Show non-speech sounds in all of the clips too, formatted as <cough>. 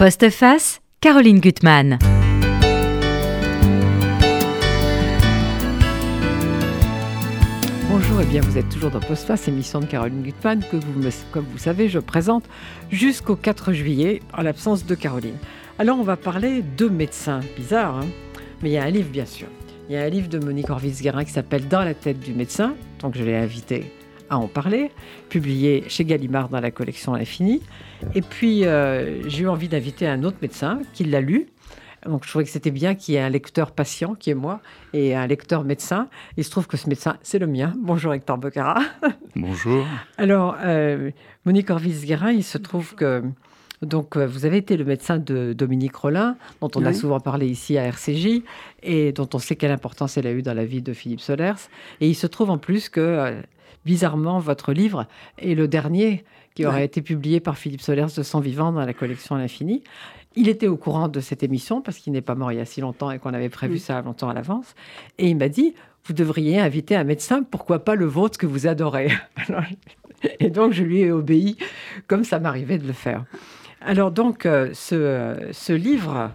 Postface, Caroline Gutmann. Bonjour, et bien vous êtes toujours dans Postface, émission de Caroline Gutmann, que vous, comme vous savez, je présente jusqu'au 4 juillet, en l'absence de Caroline. Alors on va parler de médecins, bizarre, hein? Mais il y a un livre bien sûr. Il y a un livre de Monique Orvis-Guérin qui s'appelle Dans la tête du médecin, donc je l'ai invité à en parler, publié chez Gallimard dans la collection L'Infini. Et puis, euh, j'ai eu envie d'inviter un autre médecin qui l'a lu. Donc, je trouvais que c'était bien qu'il y ait un lecteur patient, qui est moi, et un lecteur médecin. Il se trouve que ce médecin, c'est le mien. Bonjour, Hector Becara. <laughs> Bonjour. Alors, euh, Monique Orvis-Guérin, il se trouve que donc, euh, vous avez été le médecin de Dominique Rollin, dont on a souvent parlé ici à RCJ, et dont on sait quelle importance elle a eue dans la vie de Philippe Solers. Et il se trouve en plus que bizarrement, votre livre est le dernier qui aurait été publié par Philippe Solers de son vivant dans la collection L'Infini. Il était au courant de cette émission parce qu'il n'est pas mort il y a si longtemps et qu'on avait prévu ça longtemps à l'avance. Et il m'a dit, vous devriez inviter un médecin, pourquoi pas le vôtre que vous adorez? <laughs> et donc je lui ai obéi comme ça m'arrivait de le faire. Alors donc euh, ce, livre,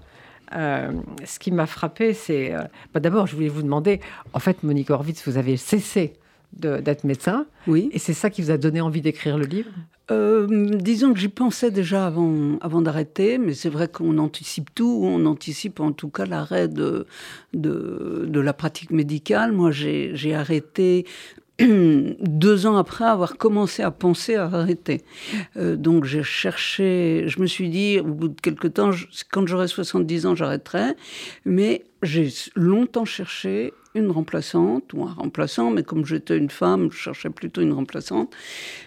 euh, ce qui m'a frappé, c'est... Euh, bah, d'abord, je voulais vous demander, en fait, Monique Horvitz, vous avez cessé d'être médecin. Oui. Et c'est ça qui vous a donné envie d'écrire le livre? Euh, disons que j'y pensais déjà avant, avant d'arrêter, mais c'est vrai qu'on anticipe tout, on anticipe en tout cas l'arrêt de, de, de, la pratique médicale. Moi, j'ai arrêté <clears throat> deux ans après avoir commencé à penser à arrêter. Euh, donc j'ai cherché, je me suis dit, au bout de quelques temps, quand j'aurai 70 ans, j'arrêterai. Mais j'ai longtemps cherché une remplaçante ou un remplaçant, mais comme j'étais une femme, je cherchais plutôt une remplaçante.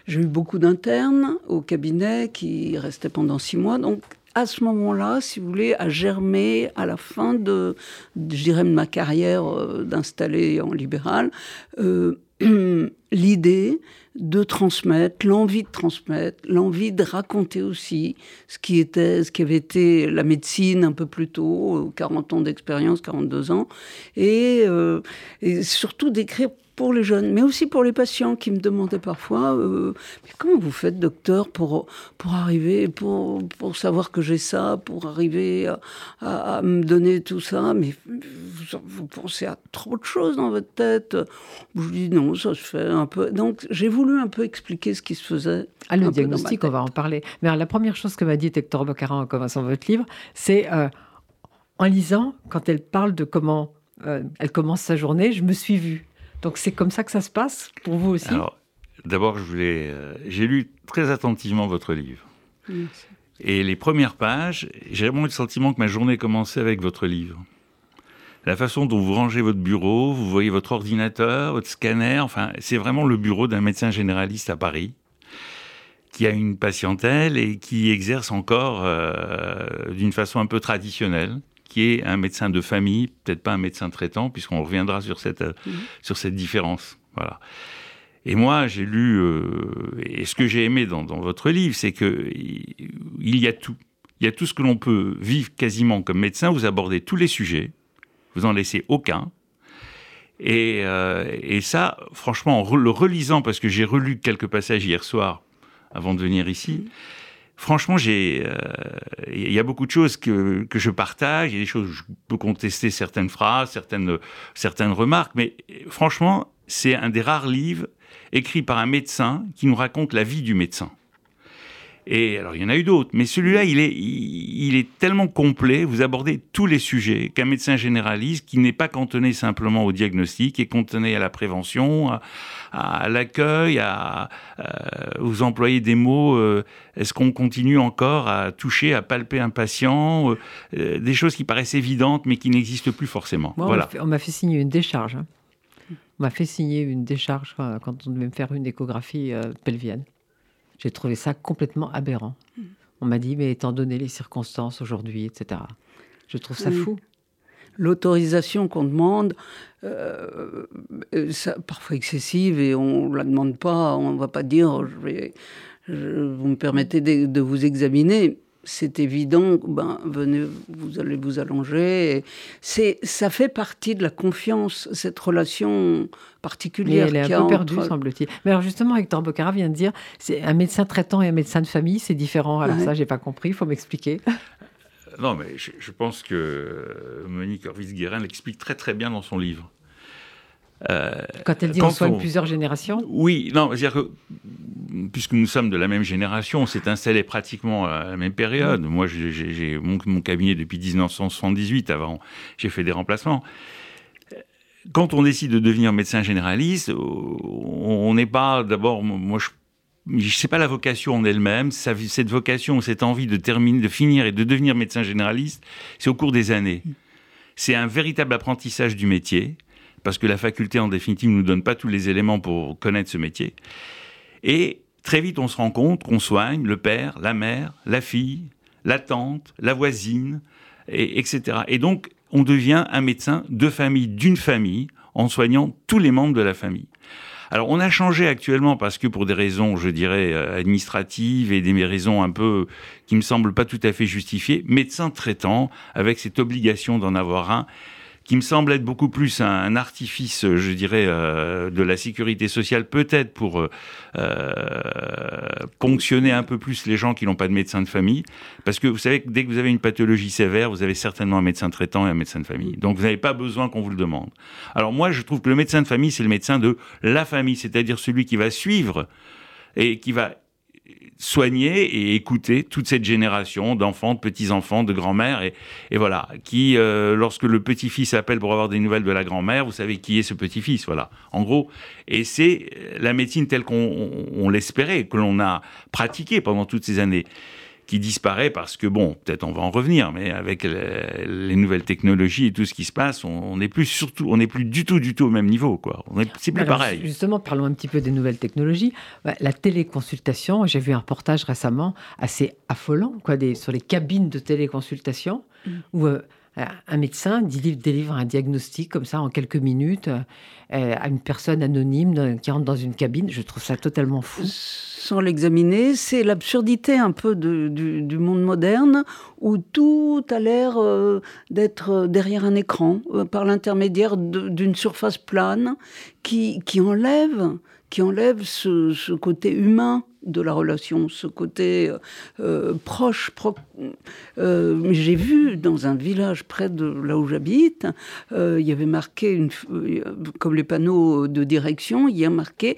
J'ai eu beaucoup d'internes au cabinet qui restaient pendant six mois. Donc, à ce moment-là, si vous voulez, à germer à la fin de, je dirais, de ma carrière euh, d'installer en libéral, euh, <clears throat> l'idée de transmettre, l'envie de transmettre, l'envie de raconter aussi ce qui était, ce qui avait été la médecine un peu plus tôt, 40 ans d'expérience, 42 ans, et, euh, et surtout d'écrire pour les jeunes, mais aussi pour les patients qui me demandaient parfois euh, mais comment vous faites, docteur, pour, pour arriver, pour, pour savoir que j'ai ça, pour arriver à, me donner tout ça? Mais vous, pensez à trop de choses dans votre tête. Je dis non, ça se fait un peu. Donc j'ai voulu un peu expliquer ce qui se faisait. Ah, le diagnostic, on va en parler. Mais la première chose que m'a dit Hector Boccarin en commençant votre livre, c'est euh, en lisant, quand elle parle de comment euh, elle commence sa journée, je me suis vue. Donc c'est comme ça que ça se passe pour vous aussi Alors, d'abord, je voulais, euh, j'ai lu très attentivement votre livre. Et les premières pages, j'ai vraiment eu le sentiment que ma journée commençait avec votre livre. La façon dont vous rangez votre bureau, vous voyez votre ordinateur, votre scanner, enfin, c'est vraiment le bureau d'un médecin généraliste à Paris qui a une patientèle et qui exerce encore euh, d'une façon un peu traditionnelle qui est un médecin de famille, peut-être pas un médecin traitant, puisqu'on reviendra sur cette, euh, mhm. sur cette différence. Voilà. Et moi, j'ai lu, euh, et ce que j'ai aimé dans, votre livre, c'est que il y a tout. Il y a tout ce que l'on peut vivre quasiment comme médecin. Vous abordez tous les sujets, vous en laissez aucun. Et, euh, et ça, franchement, en le relisant, parce que j'ai relu quelques passages hier soir avant de venir ici, mhm franchement, j'ai, euh, il y a beaucoup de choses que, que je partage. Il y a des choses où je peux contester certaines phrases, certaines, certaines remarques, mais franchement, c'est un des rares livres écrits par un médecin qui nous raconte la vie du médecin. Et alors, il y en a eu d'autres, mais celui-là, il est, est tellement complet, vous abordez tous les sujets qu'un médecin généraliste qui n'est pas cantonné simplement au diagnostic, est cantonné à la prévention, à, l'accueil, à, euh, vous employez des mots, euh, est-ce qu'on continue encore à toucher, à palper un patient, euh, des choses qui paraissent évidentes mais qui n'existent plus forcément. voilà. On m'a fait signer une décharge. Hein. On m'a fait signer une décharge quand on devait me faire une échographie pelvienne. J'ai trouvé ça complètement aberrant. On m'a dit, mais étant donné les circonstances aujourd'hui, etc. Je trouve ça fou. L'autorisation qu'on demande, euh, euh, ça, parfois excessive, et on ne la demande pas, on ne va pas dire, je vais, vous me permettez de vous examiner, c'est évident, ben, venez, vous allez vous allonger. C'est, ça fait partie de la confiance, cette relation particulière. Mais elle est un peu perdue, semble-t-il. Mais alors justement, Hector Bocara vient de dire, c'est un médecin traitant et un médecin de famille, c'est différent. Alors ça, ça, j'ai pas compris, il faut m'expliquer. non, mais je, pense que Monique Orvis-Guérin l'explique très très bien dans son livre. Euh, quand elle dit qu'on soigne plusieurs générations Oui, non, c'est-à-dire que puisque nous sommes de la même génération, on s'est installé pratiquement à la même période. Mm. Moi, j'ai mon, mon, cabinet depuis 1978. Avant, j'ai fait des remplacements. Quand on décide de devenir médecin généraliste, on n'est pas d'abord, moi je sais pas la vocation en elle-même. Cette vocation, cette envie de terminer, de finir et de devenir médecin généraliste, c'est au cours des années. C'est un véritable apprentissage du métier, parce que la faculté, en définitive, ne nous donne pas tous les éléments pour connaître ce métier. Et très vite, on se rend compte qu'on soigne le père, la mère, la fille, la tante, la voisine, et, etc. Et donc, on devient un médecin de famille, d'une famille, en soignant tous les membres de la famille. Alors on a changé actuellement parce que pour des raisons, je dirais, euh, administratives et des raisons un peu qui me semblent pas tout à fait justifiées, médecin traitant avec cette obligation d'en avoir un qui me semble être beaucoup plus un, artifice, je dirais, euh, de la sécurité sociale, peut-être pour euh, euh, ponctionner un peu plus les gens qui n'ont pas de médecin de famille. Parce que vous savez que dès que vous avez une pathologie sévère, vous avez certainement un médecin traitant et un médecin de famille. Donc vous n'avez pas besoin qu'on vous le demande. Alors moi, je trouve que le médecin de famille, c'est le médecin de la famille, c'est-à-dire celui qui va suivre et qui va soigner et écouter toute cette génération d'enfants, de petits-enfants, de grand-mères, et, voilà, qui, euh, lorsque le petit-fils appelle pour avoir des nouvelles de la grand-mère, vous savez qui est ce petit-fils, voilà, en gros. Et c'est la médecine telle qu'on l'espérait, que l'on a pratiquée pendant toutes ces années qui disparaît parce que, bon, peut-être on va en revenir, mais avec les nouvelles technologies et tout ce qui se passe, on n'est plus surtout, on n'est plus du tout, du tout au même niveau, quoi. C'est plus pareil. Justement, parlons un petit peu des nouvelles technologies. La téléconsultation, j'ai vu un reportage récemment assez affolant, quoi, des, sur les cabines de téléconsultation, mm. où euh, un médecin délivre un diagnostic comme ça en quelques minutes euh, à une personne anonyme qui rentre dans une cabine. Je trouve ça totalement fou. Sans l'examiner, c'est l'absurdité un peu du, monde moderne où tout a l'air euh, d'être derrière un écran euh, par l'intermédiaire d'une surface plane qui, qui enlève qui enlève ce, côté humain de la relation, ce côté euh, proche. Euh, j'ai vu dans un village près de là où j'habite, euh, il y avait marqué, une, comme les panneaux de direction, il y a marqué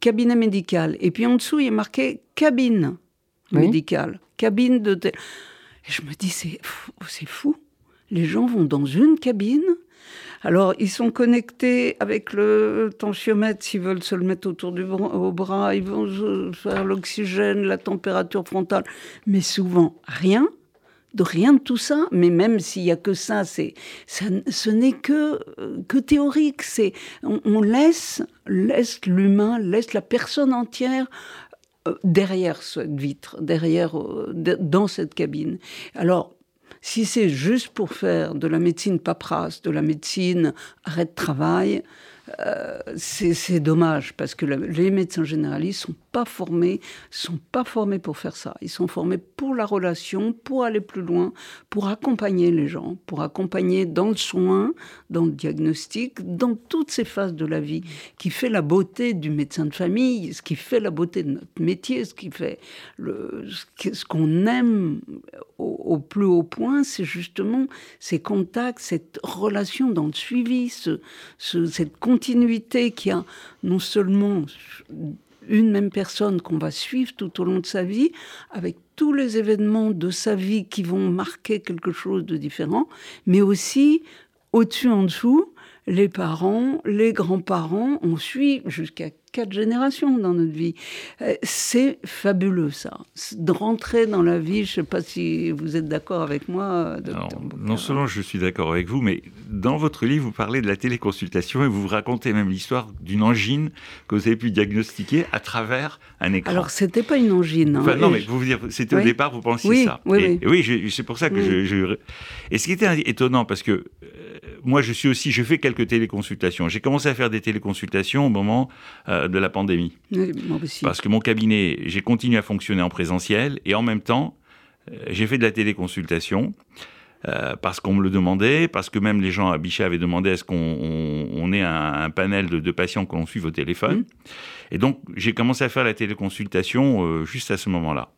cabinet médical. Et puis en dessous, il y a marqué cabine médicale, cabine de... Et je me dis, c'est fou. Les gens vont dans une cabine alors, ils sont connectés avec le tensiomètre s'ils veulent se le mettre autour du bras, au bras. Ils vont faire l'oxygène, la température frontale. Mais souvent, rien de rien de tout ça, mais même s'il y a que ça, c'est, ce n'est que, que théorique. C'est, on, laisse, laisse l'humain, laisse la personne entière euh, derrière cette vitre, derrière, euh, dans cette cabine. Alors, si c'est juste pour faire de la médecine paperasse, de la médecine arrêt de travail, euh, c'est dommage parce que les médecins généralistes sont pas formés, sont pas formés pour faire ça. Ils sont formés pour la relation, pour aller plus loin, pour accompagner les gens, pour accompagner dans le soin, dans le diagnostic, dans toutes ces phases de la vie, qui fait la beauté du médecin de famille, ce qui fait la beauté de notre métier, ce qui fait le, ce qu'on aime au, plus haut point, c'est justement ces contacts, cette relation dans le suivi, ce, cette continuité qui a non seulement une même personne qu'on va suivre tout au long de sa vie, avec tous les événements de sa vie qui vont marquer quelque chose de différent, mais aussi au-dessus, en dessous, les parents, les grands-parents, on suit jusqu'à quatre générations dans notre vie. Euh, c'est fabuleux, ça. De rentrer dans la vie, je ne sais pas si vous êtes d'accord avec moi. non seulement je suis d'accord avec vous, mais dans votre livre, vous parlez de la téléconsultation et vous racontez même l'histoire d'une angine que vous avez pu diagnostiquer à travers un écran. Alors, c'était pas une angine. Hein, non, mais vous dire, c'était au départ, vous pensiez ça. Oui, et, oui, c'est pour ça que je, Et ce qui était étonnant, parce que euh, moi, je suis aussi, je fais quelques téléconsultations. J'ai commencé à faire des téléconsultations au moment euh, de la pandémie. Parce que mon cabinet, j'ai continué à fonctionner en présentiel et en même temps, euh, j'ai fait de la téléconsultation. Euh, parce qu'on me le demandait, parce que même les gens à Bichat avaient demandé à ce qu'on ait un, panel de, patients qu'on suive au téléphone. Mmh. Et donc, j'ai commencé à faire la téléconsultation juste à ce moment-là.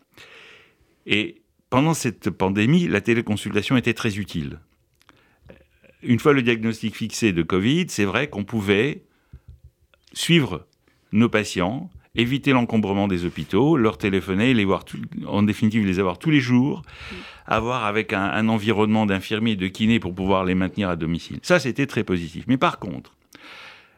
Et pendant cette pandémie, la téléconsultation était très utile. Une fois le diagnostic fixé de Covid, c'est vrai qu'on pouvait suivre nos patients, éviter l'encombrement des hôpitaux, leur téléphoner, les voir, en définitive les avoir tous les jours, avoir avec un, un environnement d'infirmiers et de kinés pour pouvoir les maintenir à domicile. Ça, c'était très positif. Mais par contre,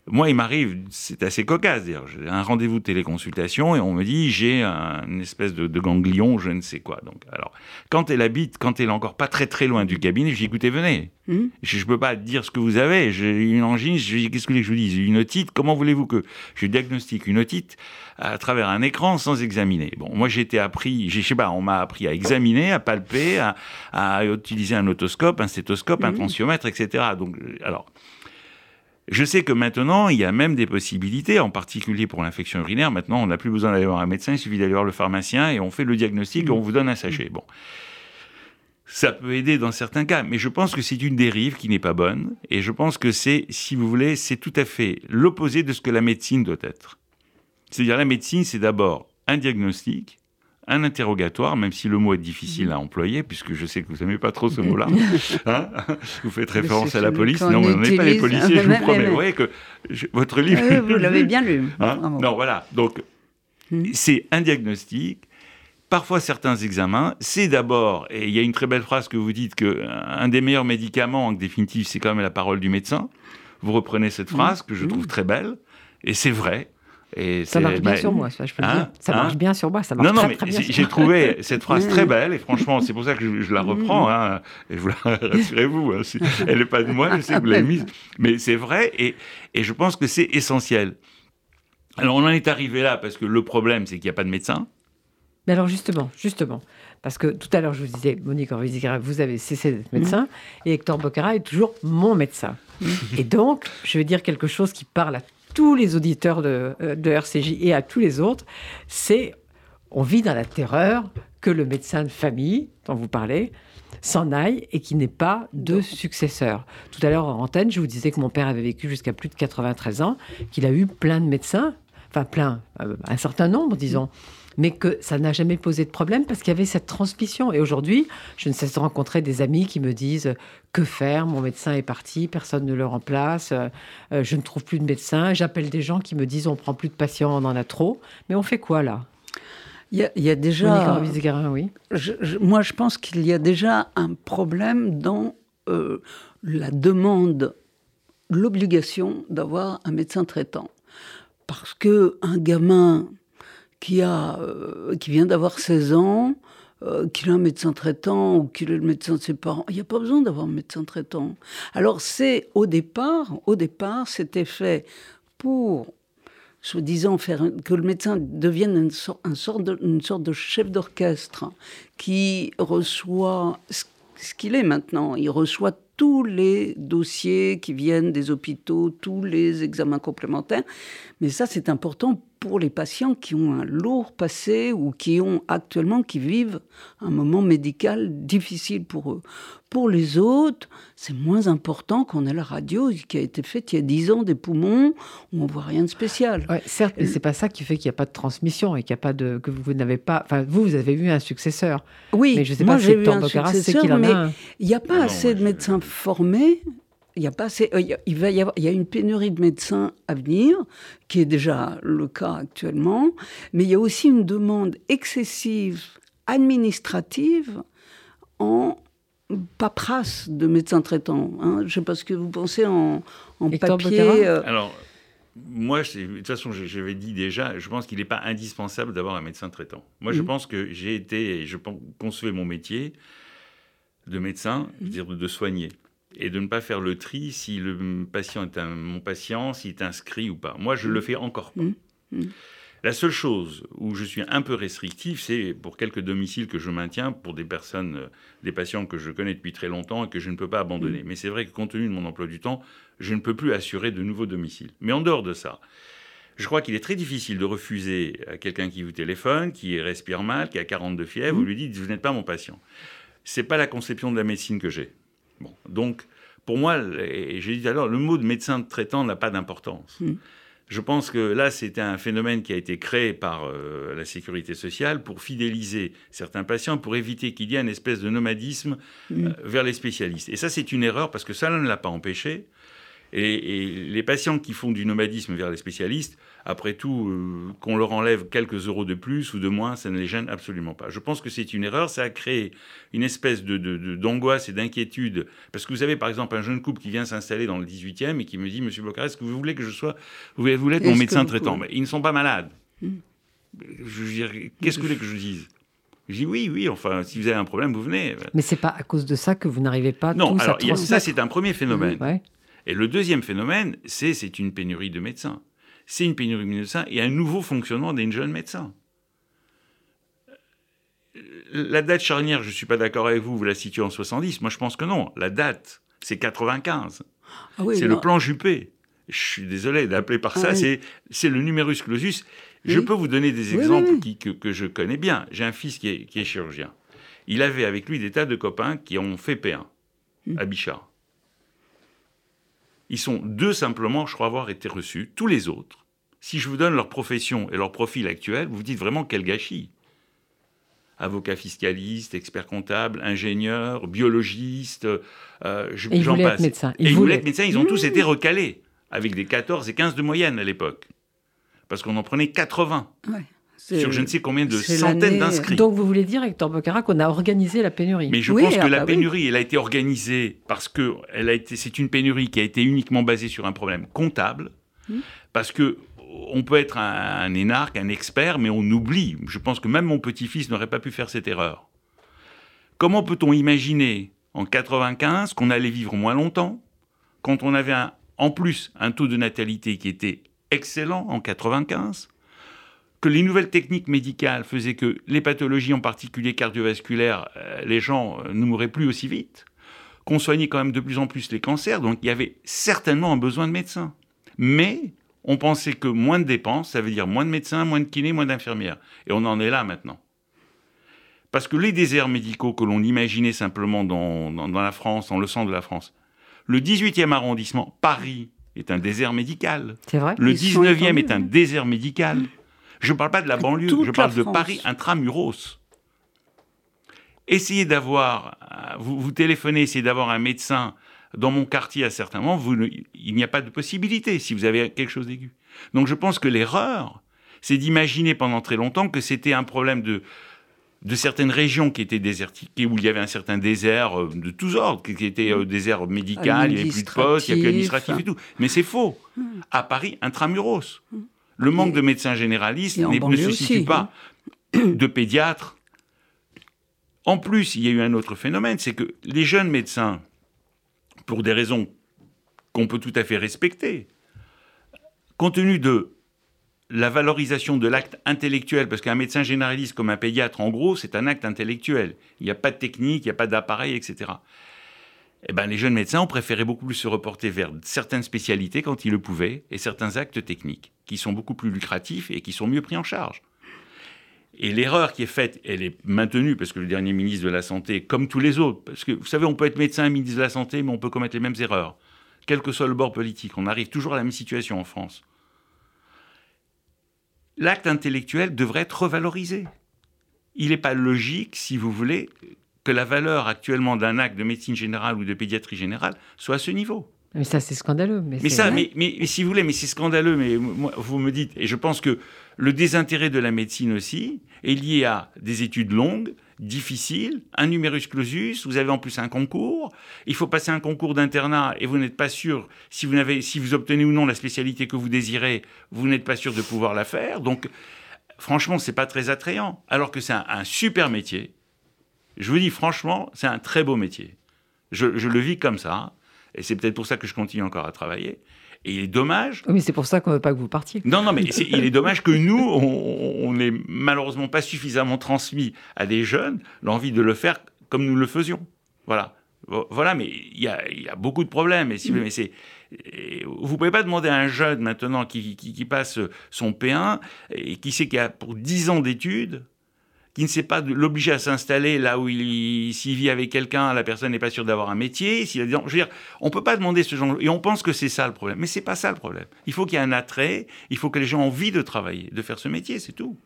moi, il m'arrive, c'est assez cocasse, dire, j'ai un rendez-vous de téléconsultation et on me dit j'ai un, une espèce de, de, ganglion, je ne sais quoi. Donc, alors, quand elle habite, quand elle est encore pas très très loin du cabinet, je dis écoutez, venez. Mmh. Je, ne peux pas dire ce que vous avez. J'ai une angine. Je dis qu'est-ce que je vous dise? Une otite? Comment voulez-vous que je diagnostique une otite à travers un écran sans examiner? Bon, moi j'ai été appris, je sais pas, on m'a appris à examiner, à palper, à, à, utiliser un otoscope, un stéthoscope, mmh. un tensiomètre, etc. Donc, alors. Je sais que maintenant, il y a même des possibilités, en particulier pour l'infection urinaire. Maintenant, on n'a plus besoin d'aller voir un médecin, il suffit d'aller voir le pharmacien et on fait le diagnostic et on vous donne un sachet. Bon. Ça peut aider dans certains cas, mais je pense que c'est une dérive qui n'est pas bonne. Et je pense que c'est, si vous voulez, c'est tout à fait l'opposé de ce que la médecine doit être. C'est-à-dire, la médecine, c'est d'abord un diagnostic, un interrogatoire, même si le mot est difficile à employer, puisque je sais que vous n'aimez pas trop ce mot-là. <laughs> Hein vous faites référence à la police. Non, on n'est pas les policiers, je vous <laughs> promets. Vous voyez que je, votre livre... Euh, vous l'avez bien lu. <laughs> Hein? Non, voilà. Donc, hmm. c'est un diagnostic. Parfois, certains examens, c'est d'abord, et il y a une très belle phrase que vous dites, qu'un des meilleurs médicaments, en définitive, c'est quand même la parole du médecin. Vous reprenez cette hmm. phrase que je trouve hmm. très belle, et c'est vrai. Et ça marche bien bah, sur moi, ça, je peux hein, dire. Ça hein marche bien sur moi, ça marche non, non, très, très bien. J'ai trouvé cette <laughs> phrase très belle, et franchement, c'est pour ça que je, la reprends, hein, et vous <laughs> rassurez-vous, hein, elle n'est pas de moi, je sais que vous l'avez mise, mais c'est vrai, et, et je pense que c'est essentiel. Alors, on en est arrivé là, parce que le problème, c'est qu'il n'y a pas de médecin. Mais alors, justement, justement, parce que tout à l'heure, je vous disais, Monique vous avez cessé d'être médecin, mmh. et Hector Bocara est toujours mon médecin. Mmh. Et donc, je vais dire quelque chose qui parle à tous les auditeurs de, euh, RCJ et à tous les autres, c'est on vit dans la terreur que le médecin de famille dont vous parlez s'en aille et qu'il n'ait pas de successeur. Tout à l'heure en antenne, je vous disais que mon père avait vécu jusqu'à plus de 93 ans, qu'il a eu plein de médecins, enfin plein, euh, un certain nombre, disons mais que ça n'a jamais posé de problème parce qu'il y avait cette transmission. Et aujourd'hui, je ne cesse de rencontrer des amis qui me disent que faire, mon médecin est parti, personne ne le remplace, euh, je ne trouve plus de médecin. J'appelle des gens qui me disent on prend plus de patients, on en a trop. Mais on fait quoi là? Il y, a, déjà. oui. moi, je pense qu'il y a déjà un problème dans euh, la demande, l'obligation d'avoir un médecin traitant. Parce que un gamin qui, a, euh, qui vient d'avoir 16 ans, euh, qu'il a un médecin traitant ou qu'il est le médecin de ses parents. Il n'y a pas besoin d'avoir un médecin traitant. Alors c'est au départ, au départ, c'était fait pour soi-disant faire que le médecin devienne une, sorte, de, une sorte de chef d'orchestre qui reçoit ce qu'il est maintenant. Il reçoit tous les dossiers qui viennent des hôpitaux, tous les examens complémentaires. Mais ça, c'est important pour les patients qui ont un lourd passé ou qui ont actuellement, qui vivent un moment médical difficile pour eux. Pour les autres, c'est moins important qu'on ait la radio qui a été faite il y a 10 ans des poumons où on voit rien de spécial. Ouais, certes, mais c'est pas ça qui fait qu'il n'y a pas de transmission et qu'il y a pas de que vous n'avez pas. Enfin, vous, vous avez eu un successeur. Oui, mais je sais moi pas j'ai eu un successeur, mais il n'y a pas assez de médecins formés il y a pas assez, il va y avoir, il y a une pénurie de médecins à venir, qui est déjà le cas actuellement, mais il y a aussi une demande excessive administrative en paperasse de médecins traitants. Hein. Je ne sais pas ce que vous pensez en, en papier. Euh. Alors, moi, de toute façon, j'avais dit déjà, je pense qu'il n'est pas indispensable d'avoir un médecin traitant. Moi, je mmh. pense que j'ai été, je concevais mon métier de médecin, mmh. dire de soigner et de ne pas faire le tri si le patient est un, mon patient, s'il est inscrit ou pas. Moi, je le fais encore pas. Mmh. Mmh. La seule chose où je suis un peu restrictif, c'est pour quelques domiciles que je maintiens pour des personnes, euh, des patients que je connais depuis très longtemps et que je ne peux pas abandonner. Mmh. Mais c'est vrai que compte tenu de mon emploi du temps, je ne peux plus assurer de nouveaux domiciles. Mais en dehors de ça, je crois qu'il est très difficile de refuser à quelqu'un qui vous téléphone, qui respire mal, qui a 42 fièvres, vous lui dites vous n'êtes pas mon patient. C'est pas la conception de la médecine que j'ai. Donc, pour moi, et j'ai dit alors, le mot de médecin traitant n'a pas d'importance. Hmm. Je pense que là, c'était un phénomène qui a été créé par euh, la sécurité sociale pour fidéliser certains patients, pour éviter qu'il y ait une espèce de nomadisme Mm. euh, vers les spécialistes. Et ça, c'est une erreur parce que ça ne l'a pas empêché. Et, et les patients qui font du nomadisme vers les spécialistes, après tout, euh, qu'on leur enlève quelques euros de plus ou de moins, ça ne les gêne absolument pas. Je pense que c'est une erreur. Ça a créé une espèce de, d'angoisse et d'inquiétude. Parce que vous avez, par exemple, un jeune couple qui vient s'installer dans le 18e et qui me dit, Monsieur Bocard, est-ce que vous voulez que je sois, vous voulez, être mon médecin traitant? Mais ils ne sont pas malades. Hmm. Je qu'est-ce que vous voulez que je dise? Je dis oui, oui, enfin, si vous avez un problème, vous venez. Mais c'est pas à cause de ça que vous n'arrivez pas Non, tous alors à a- ça, c'est un premier phénomène. Ouais. Et le deuxième phénomène, c'est c'est une pénurie de médecins. C'est une pénurie de médecins et un nouveau fonctionnement des jeunes médecins. La date charnière, je ne suis pas d'accord avec vous, vous la situez en 70. Moi, je pense que non. La date, c'est 95. Ah oui, c'est le plan Juppé. Je suis désolé d'appeler par ça. Ah oui. C'est le numerus clausus. Je peux vous donner des exemples qui- que, que je connais bien. J'ai un fils qui est, qui est chirurgien. Il avait avec lui des tas de copains qui ont fait P1 Hmm. à Bichard. Ils sont deux simplement, je crois avoir été reçus. Tous les autres, si je vous donne leur profession et leur profil actuel, vous vous dites vraiment quel gâchis. Avocat fiscaliste, expert comptable, ingénieur, biologiste, euh, ils j'en voulaient être passe. médecins. Et ils voulaient être médecins, ils ont tous été recalés, avec des 14 et 15 de moyenne à l'époque. Parce qu'on en prenait 80 Ouais. Sur je ne sais combien de centaines d'inscrits. Donc vous voulez dire, Hector Bocara, qu'on a organisé la pénurie Mais je Oui, pense que ah la bah oui. pénurie, elle a été organisée parce que elle a été, c'est une pénurie qui a été uniquement basée sur un problème comptable, Hmm. parce que on peut être un, un énarque, un expert, mais on oublie. Je pense que même mon petit-fils n'aurait pas pu faire cette erreur. Comment peut-on imaginer en 95 qu'on allait vivre moins longtemps, quand on avait un- en plus un taux de natalité qui était excellent en 95 que les nouvelles techniques médicales faisaient que les pathologies, en particulier cardiovasculaires, euh, les gens euh, ne mouraient plus aussi vite, qu'on soignait quand même de plus en plus les cancers, donc il y avait certainement un besoin de médecins. Mais on pensait que moins de dépenses, ça veut dire moins de médecins, moins de kinés, moins d'infirmières. Et on en est là maintenant. Parce que les déserts médicaux que l'on imaginait simplement dans, dans- dans la France, dans le centre de la France, le 18e arrondissement, Paris, est un désert médical. C'est vrai Le Ils sont 19e est un désert médical. Je ne parle pas de la banlieue, toute je parle de. Paris intramuros. Essayez d'avoir, euh, vous, vous téléphonez, essayez d'avoir un médecin dans mon quartier à certains moments, vous il n'y a pas de possibilité si vous avez quelque chose d'aigu. Donc je pense que l'erreur, c'est d'imaginer pendant très longtemps que c'était un problème de, de certaines régions qui étaient désertiques, et où il y avait un certain désert euh, de tous ordres, qui était euh, désert médical, il n'y avait plus de postes, il n'y a plus administratif et tout. Mais c'est faux. À Paris, intramuros. Le manque Et- de médecins généralistes ne se situe aussi, pas <clears throat> de pédiatres. En plus, il y a eu un autre phénomène, c'est que les jeunes médecins, pour des raisons qu'on peut tout à fait respecter, compte tenu de la valorisation de l'acte intellectuel, parce qu'un médecin généraliste comme un pédiatre, en gros, c'est un acte intellectuel. Il n'y a pas de technique, il n'y a pas d'appareil, etc. Eh ben, les jeunes médecins ont préféré beaucoup plus se reporter vers certaines spécialités quand ils le pouvaient et certains actes techniques qui sont beaucoup plus lucratifs et qui sont mieux pris en charge. Et l'erreur qui est faite, elle est maintenue parce que le dernier ministre de la Santé, comme tous les autres, parce que vous savez, on peut être médecin, ministre de la Santé, mais on peut commettre les mêmes erreurs, quel que soit le bord politique. On arrive toujours à la même situation en France. L'acte intellectuel devrait être revalorisé. Il n'est pas logique, si vous voulez, que la valeur actuellement d'un acte de médecine générale ou de pédiatrie générale soit à ce niveau. Mais ça, c'est scandaleux. Mais, ça, mais, mais, mais si vous voulez, mais c'est scandaleux, mais moi, vous me dites, et je pense que le désintérêt de la médecine aussi est lié à des études longues, difficiles, un numerus clausus, vous avez en plus un concours, il faut passer un concours d'internat et vous n'êtes pas sûr, si vous, n'avez, si vous obtenez ou non la spécialité que vous désirez, vous n'êtes pas sûr de pouvoir la faire, donc franchement, c'est pas très attrayant, alors que c'est un, un super métier. Je vous dis franchement, c'est un très beau métier. Je, je le vis comme ça. Et c'est peut-être pour ça que je continue encore à travailler. Et il est dommage. Oui, mais c'est pour ça qu'on ne veut pas que vous partiez. Non, non, mais il est dommage que nous, <laughs> on n'est malheureusement pas suffisamment transmis à des jeunes l'envie de le faire comme nous le faisions. Voilà. Vo- Voilà, mais il y y a beaucoup de problèmes. Et si vous, voulez, mais c'est, vous pouvez pas demander à un jeune maintenant qui, qui, qui passe son P1 et qui sait qu'il a pour 10 ans d'études, qui ne sait pas l'obliger à s'installer là où il, s'il vit avec quelqu'un, la personne n'est pas sûre d'avoir un métier. S'il a, je veux dire, on peut pas demander ce genre, et on pense que c'est ça le problème. Mais c'est pas ça le problème. Il faut qu'il y ait un attrait, il faut que les gens aient envie de travailler, de faire ce métier, c'est tout.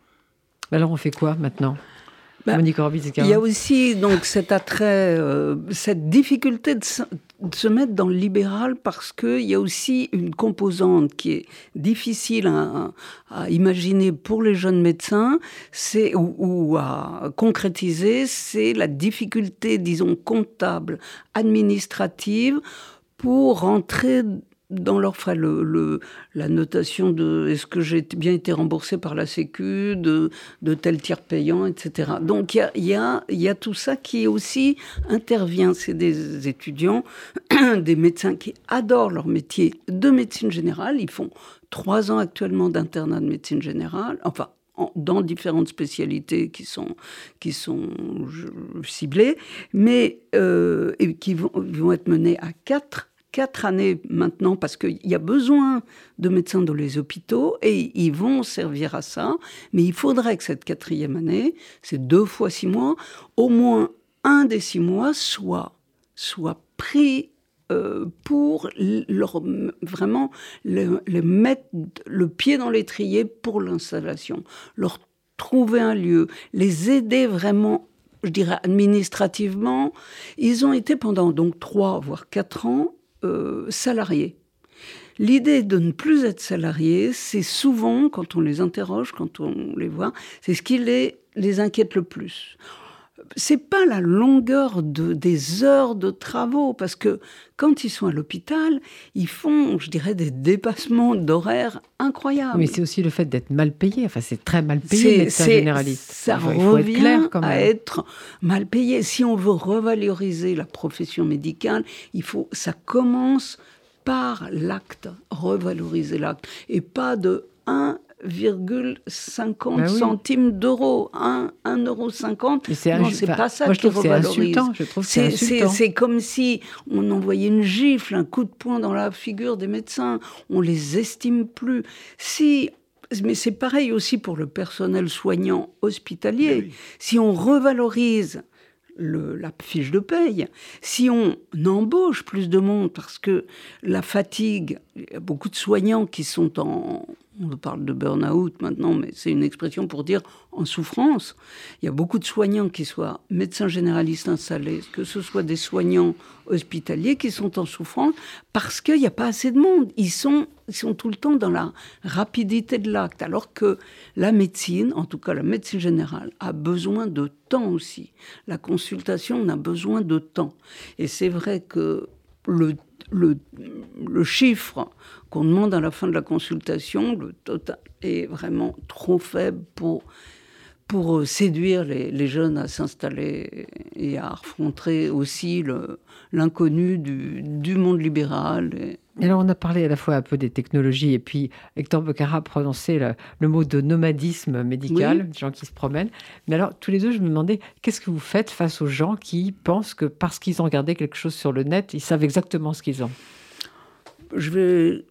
Alors on fait quoi maintenant? Bah, il y a aussi donc cet attrait, euh, cette difficulté de, se mettre dans le libéral parce qu'il y a aussi une composante qui est difficile à, imaginer pour les jeunes médecins, c'est ou, ou, à concrétiser, c'est la difficulté, disons, comptable, administrative pour rentrer dans leur frais, la notation de est-ce que j'ai bien été remboursé par la Sécu, de, de tel tiers payant, etc. Donc il y a, y, a, tout ça qui aussi intervient. C'est des étudiants, <coughs> des médecins qui adorent leur métier de médecine générale. Ils font trois ans actuellement d'internat de médecine générale, enfin dans différentes spécialités qui sont, qui sont ciblées, mais euh, qui vont, vont être menées à quatre quatre années maintenant parce qu'il y a besoin de médecins dans les hôpitaux et ils vont servir à ça. Mais il faudrait que cette quatrième année, c'est deux fois six mois, au moins un des six mois soit, soit pris euh, pour leur, vraiment les mettre le pied dans l'étrier pour l'installation, leur trouver un lieu, les aider vraiment je dirais administrativement, ils ont été pendant donc trois voire quatre ans euh, salariés. L'idée de ne plus être salarié, c'est souvent, quand on les interroge, quand on les voit, c'est ce qui les, les inquiète le plus c'est pas la longueur de, des heures de travaux, parce que quand ils sont à l'hôpital, ils font, je dirais, des dépassements d'horaires incroyables. Mais c'est aussi le fait d'être mal payé. Enfin, c'est très mal payé, médecin généraliste. Ça revient à être mal payé. Si on veut revaloriser la profession médicale, il faut, ça commence par l'acte, revaloriser l'acte, et pas de 1 1,50 bah centimes d'euros. 1,50 euro. C'est pas ça qui revalorise. C'est comme si on envoyait une gifle, un coup de poing dans la figure des médecins. On les estime plus. Si mais c'est pareil aussi pour le personnel soignant hospitalier. Si on revalorise le, la fiche de paye, si on embauche plus de monde, parce que la fatigue, y a beaucoup de soignants qui sont en, on parle de burn-out maintenant, mais c'est une expression pour dire en souffrance. Il y a beaucoup de soignants qui soient médecins généralistes installés, que ce soit des soignants hospitaliers qui sont en souffrance parce qu'il n'y a pas assez de monde. Ils sont, ils sont tout le temps dans la rapidité de l'acte, alors que la médecine, en tout cas la médecine générale, a besoin de temps aussi. La consultation on a besoin de temps. Et c'est vrai que le, le, chiffre qu'on demande à la fin de la consultation, le total est vraiment trop faible pour, pour euh, séduire les, jeunes à s'installer et à affronter aussi l'inconnu du, du, monde libéral. Et... alors, on a parlé à la fois un peu des technologies, et puis Hector Becara a prononcé le, mot de nomadisme médical, des gens qui se promènent. Mais alors, tous les deux, je me demandais, qu'est-ce que vous faites face aux gens qui pensent que parce qu'ils ont regardé quelque chose sur le net, ils savent exactement ce qu'ils ont? Je vais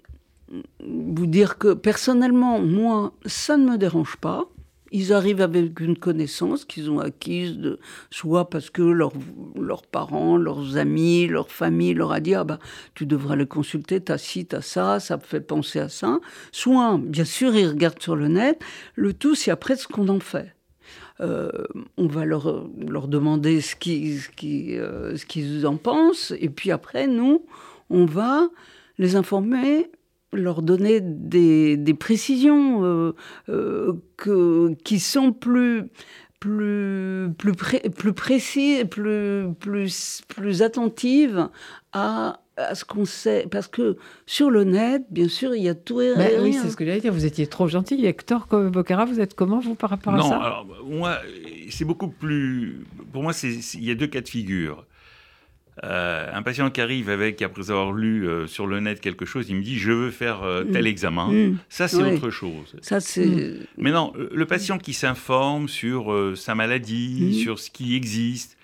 vous dire que personnellement, moi, ça ne me dérange pas. Ils arrivent avec une connaissance qu'ils ont acquise, soit parce que leurs parents, leurs amis, leur famille leur a dit ah bah, tu devrais le consulter, t'as ci, t'as ça, ça me fait penser à ça. Soit, bien sûr, ils regardent sur le net. Le tout, c'est après ce qu'on en fait. Euh, on va leur, leur demander ce qu'ils ce euh, ce qu'ils en pensent, et puis après, nous, on va les informer leur donner des, des précisions euh, euh, que, qui sont plus plus plus, plus précises, plus plus plus attentives à à ce qu'on sait, parce que sur le net, bien sûr, il y a tout et rien. Oui, c'est ce que j'allais dire. Vous étiez trop gentil. Hector Bocara, vous êtes comment, vous, par rapport à ça? Non, alors, moi, c'est beaucoup plus... Pour moi, il y a deux cas de figure. Euh, un patient qui arrive avec, après avoir lu euh, sur le net quelque chose, il me dit je veux faire euh, tel mm. examen. Mm. Ça, c'est autre chose. Ça, c'est. Mm. Mais non, le patient qui s'informe sur sa maladie, sur ce qui existe.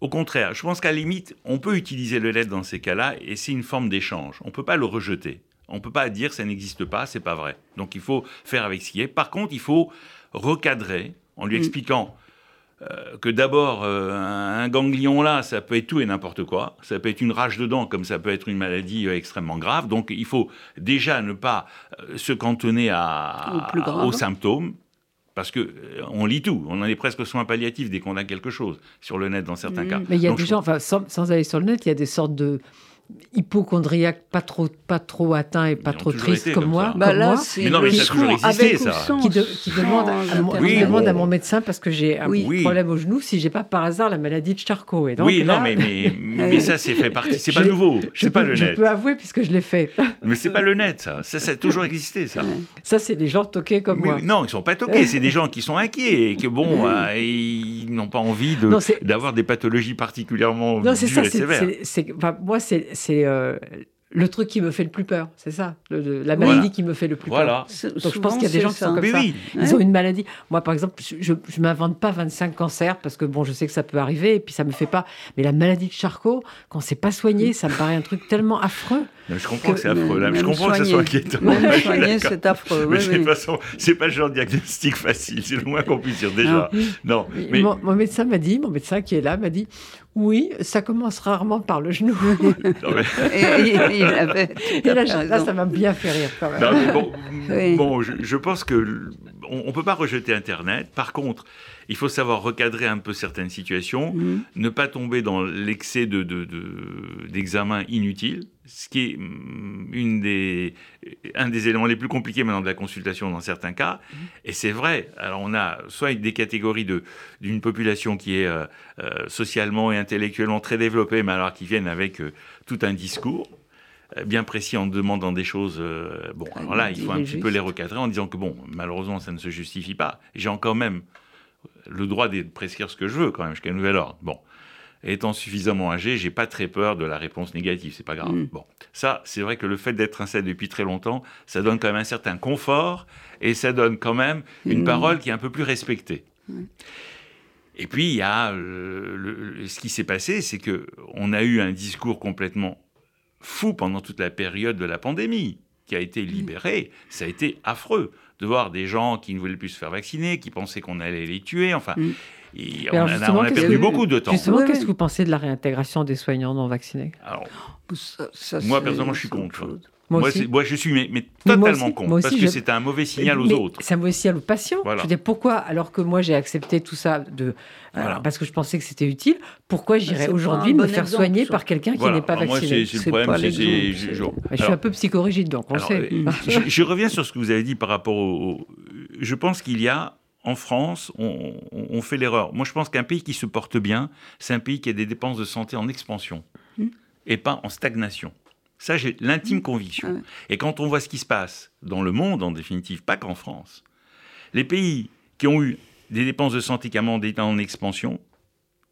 Au contraire, je pense qu'à la limite, on peut utiliser le net dans ces cas-là et c'est une forme d'échange. On ne peut pas le rejeter. On ne peut pas dire ça n'existe pas, c'est pas vrai. Donc il faut faire avec ce qui est. Par contre, il faut recadrer en lui expliquant euh, que d'abord, euh, un ganglion là, ça peut être tout et n'importe quoi. Ça peut être une rage de dents, comme ça peut être une maladie euh, extrêmement grave. Donc, il faut déjà ne pas se cantonner à, aux symptômes. Parce que on lit tout, on en est presque aux soins palliatifs dès qu'on a quelque chose sur le net dans certains mmh. cas. Mais il y a des gens, enfin, sans, aller sur le net, il y a des sortes de, hypochondriaque, pas trop, pas trop atteint et pas trop triste comme, moi. Bah là, mais non, mais ça a toujours existé, ça. Qui, demande, à, mon, médecin, parce que j'ai un problème au genou, si j'ai pas par hasard la maladie de Charcot. Et donc, oui, non, mais, mais, ça, c'est fait partie. C'est pas <laughs> nouveau. C'est pas le net. Je peux avouer, puisque je l'ai fait. <laughs> Mais c'est pas le net, ça. Ça, ça a toujours existé, ça. Ça, c'est des gens toqués comme moi. Non, ils sont pas toqués. C'est des gens qui sont inquiets et que, bon, <laughs> euh, ils n'ont pas envie d'avoir des pathologies particulièrement dures et sévères. Moi, c'est euh, le truc qui me fait le plus peur, c'est ça, la maladie qui me fait le plus peur. Donc je pense qu'il y a des gens qui sont comme ça. Ils ont une maladie. Moi, par exemple, je ne m'invente pas 25 cancers parce que bon, je sais que ça peut arriver et puis ça me fait pas. Mais la maladie de Charcot, quand c'est pas soigné, ça me paraît un truc tellement affreux. je comprends que, c'est affreux. Là. Je comprends que ça soit inquiétant. <laughs> soigné, c'est affreux. Mais de toute façon, c'est pas le genre de diagnostic facile. C'est le moins qu'on puisse dire déjà. Non. Mais... mon médecin m'a dit, mon médecin qui est là m'a dit, oui, ça commence rarement par le genou. et, là, ça m'a bien fait rire quand même. bon, je, pense que on, ne peut pas rejeter Internet. Par contre, il faut savoir recadrer un peu certaines situations, mm. ne pas tomber dans l'excès de, d'examens inutiles, ce qui est mm, une des, un des éléments les plus compliqués maintenant de la consultation dans certains cas. Mm. Et c'est vrai, alors on a soit des catégories de, d'une population qui est euh, euh, socialement et intellectuellement très développée, mais alors qui viennent avec euh, tout un discours bien précis en demandant des choses. bon, alors là, il faut un petit peu les recadrer en disant que, bon, malheureusement, ça ne se justifie pas. J'ai encore même le droit de prescrire ce que je veux quand même jusqu'à nouvel ordre. Bon, étant suffisamment âgé, j'ai pas très peur de la réponse négative, c'est pas grave. Mm. Bon, ça, c'est vrai que le fait d'être un depuis très longtemps, ça donne quand même un certain confort et ça donne quand même une mm. parole qui est un peu plus respectée. Et puis il y a euh, ce qui s'est passé, c'est que on a eu un discours complètement fou pendant toute la période de la pandémie qui a été libéré. Ça a été affreux de voir des gens qui ne voulaient plus se faire vacciner, qui pensaient qu'on allait les tuer. Enfin, mm. on, a, perdu beaucoup de temps. Justement, qu'est-ce que vous pensez de la réintégration des soignants non vaccinés? Moi, personnellement, je suis contre. Moi, moi, je suis mais, totalement contre, parce que c'est un mauvais signal aux autres. C'est un mauvais signal aux patients. Je veux pourquoi, alors que moi j'ai accepté tout ça de, euh, parce que je pensais que c'était utile, pourquoi bah, j'irais aujourd'hui me faire soigner par quelqu'un qui n'est pas vacciné? c'est, le problème, je, je, suis un peu psychorigide, donc on sait. Euh, <laughs> je, reviens sur ce que vous avez dit par rapport au je pense qu'il y a, en France, on, fait l'erreur. Moi, je pense qu'un pays qui se porte bien, c'est un pays qui a des dépenses de santé en expansion mmh. et pas en stagnation. Ça, j'ai l'intime mmh. conviction. Et quand on voit ce qui se passe dans le monde, en définitive, pas qu'en France, les pays qui ont eu des dépenses de santé qui ont en expansion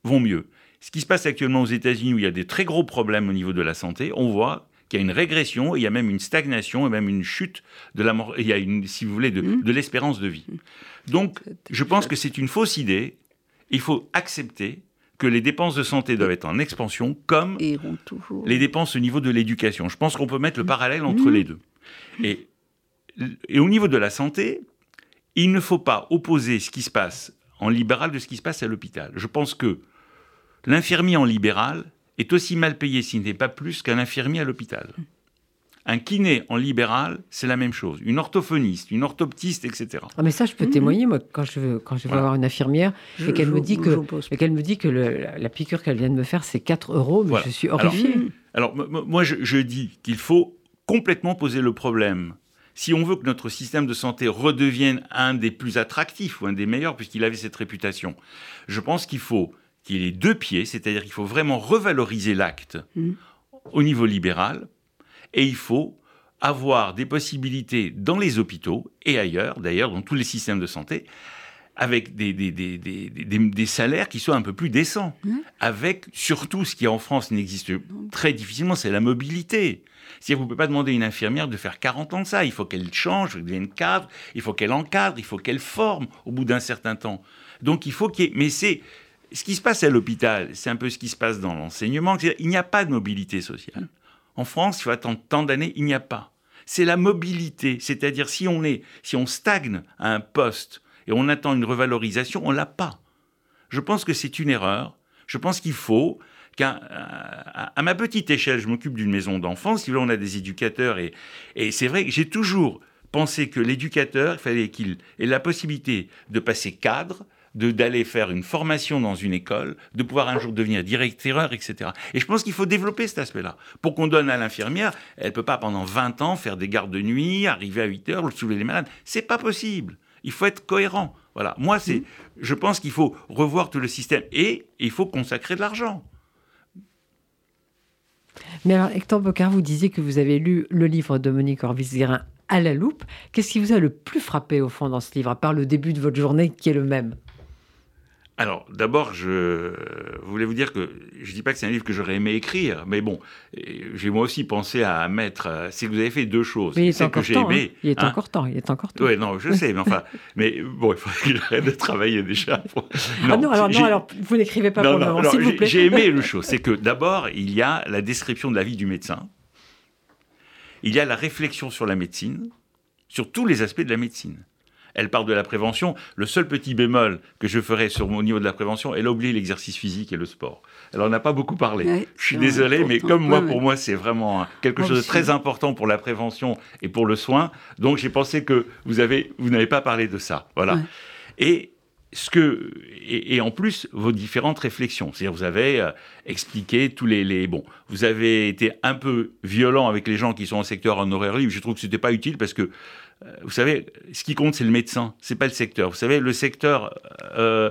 vont mieux. Ce qui se passe actuellement aux États-Unis, où il y a des très gros problèmes au niveau de la santé, on voit qu'il y a une régression, il y a même une stagnation et même une chute de la mort, il y a une, si vous voulez, de, mmh. de l'espérance de vie. Donc, je pense que c'est une fausse idée. Il faut accepter que les dépenses de santé doivent être en expansion, comme les dépenses au niveau de l'éducation. Je pense qu'on peut mettre le parallèle entre mmh. les deux. Et, et au niveau de la santé, il ne faut pas opposer ce qui se passe en libéral de ce qui se passe à l'hôpital. Je pense que l'infirmier en libéral est aussi mal payé, s'il n'est pas plus, qu'un infirmier à l'hôpital. Un kiné en libéral, c'est la même chose. Une orthophoniste, une orthoptiste, etc. Ah mais ça, je peux mmh. témoigner, moi, quand je, veux, quand je vais voir une infirmière et qu'elle me dit que, qu'elle me dit que la, piqûre qu'elle vient de me faire, c'est 4 euros, mais je suis horrifié. Alors, moi, je, je dis qu'il faut complètement poser le problème. Si on veut que notre système de santé redevienne un des plus attractifs ou un des meilleurs, puisqu'il avait cette réputation, je pense qu'il faut qu'il ait deux pieds, c'est-à-dire qu'il faut vraiment revaloriser l'acte mm. au niveau libéral, et il faut avoir des possibilités dans les hôpitaux et ailleurs, d'ailleurs dans tous les systèmes de santé, avec des, des, des, des, salaires qui soient un peu plus décents. Mm. Avec surtout ce qui en France n'existe très difficilement, c'est la mobilité. Si vous ne pouvez pas demander à une infirmière de faire 40 ans de ça. Il faut qu'elle change, qu'elle devienne cadre, il faut qu'elle encadre, il faut qu'elle forme au bout d'un certain temps. Donc il faut qu'il y ait... Mais c'est ce qui se passe à l'hôpital, c'est un peu ce qui se passe dans l'enseignement. Il n'y a pas de mobilité sociale. En France, il faut attendre tant d'années, il n'y a pas. C'est la mobilité, c'est-à-dire si on est, si on stagne à un poste et on attend une revalorisation, on l'a pas. Je pense que c'est une erreur. Je pense qu'il faut qu'à à ma petite échelle, je m'occupe d'une maison d'enfants. Si on a des éducateurs et, et c'est vrai que j'ai toujours pensé que l'éducateur, il fallait qu'il ait la possibilité de passer cadre, d'aller faire une formation dans une école, de pouvoir un jour devenir directeur, etc. Et je pense qu'il faut développer cet aspect-là. Pour qu'on donne à l'infirmière, elle ne peut pas pendant 20 ans faire des gardes de nuit, arriver à 8 heures, soulever les malades. C'est pas possible. Il faut être cohérent. Voilà. Moi, c'est, je pense qu'il faut revoir tout le système et il faut consacrer de l'argent. Mais alors, Hector Bocard, vous disiez que vous avez lu le livre de Monique Orvis-Guérin à la loupe. Qu'est-ce qui vous a le plus frappé, au fond, dans ce livre, à part le début de votre journée qui est le même? Alors, d'abord, je voulais vous dire que je ne dis pas que c'est un livre que j'aurais aimé écrire, mais bon, j'ai moi aussi pensé à mettre. Euh, c'est que vous avez fait deux choses. Mais il est encore que temps. Aimé, hein. Il est hein. encore temps. Il est encore temps. Oui, non, je sais, mais enfin, <laughs> mais bon, il faudrait que j'arrête de travailler déjà. Non, ah non, alors, non, alors vous n'écrivez pas pour le moment, s'il vous plaît. J'ai aimé <laughs> le chose, c'est que d'abord, il y a la description de la vie du médecin. Il y a la réflexion sur la médecine, sur tous les aspects de la médecine. Elle parle de la prévention. Le seul petit bémol que je ferai sur mon niveau de la prévention, elle oublie l'exercice physique et le sport. Elle n'en a pas beaucoup parlé. je suis désolé, mais comme moi, pour moi, c'est vraiment quelque chose de très important pour la prévention et pour le soin. Donc j'ai pensé que vous avez, vous n'avez pas parlé de ça. Voilà. Et ce que et, en plus vos différentes réflexions, c'est-à-dire vous avez euh, expliqué tous les, les, bon, vous avez été un peu violent avec les gens qui sont en secteur honoraire libre. Je trouve que c'était pas utile parce que vous savez, ce qui compte, c'est le médecin, c'est pas le secteur. Vous savez, le secteur euh,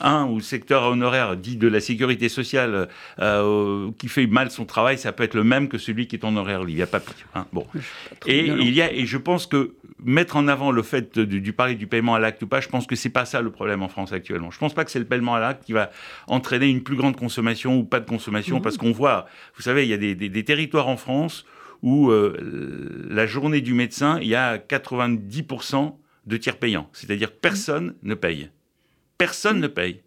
1 ou secteur honoraire dit de la sécurité sociale euh, qui fait mal son travail, ça peut être le même que celui qui est en horaire libre. Il n'y a pas pire. Hein. Bon. Et il y a, et je pense que mettre en avant le fait du parler du paiement à l'acte ou pas, je pense que c'est pas ça le problème en France actuellement. Je pense pas que c'est le paiement à l'acte qui va entraîner une plus grande consommation ou pas de consommation, mmh. parce qu'on voit, vous savez, il y a des, des territoires en France où euh, la journée du médecin, il y a 90% de tiers payants. C'est-à-dire personne ne paye. Personne ne paye.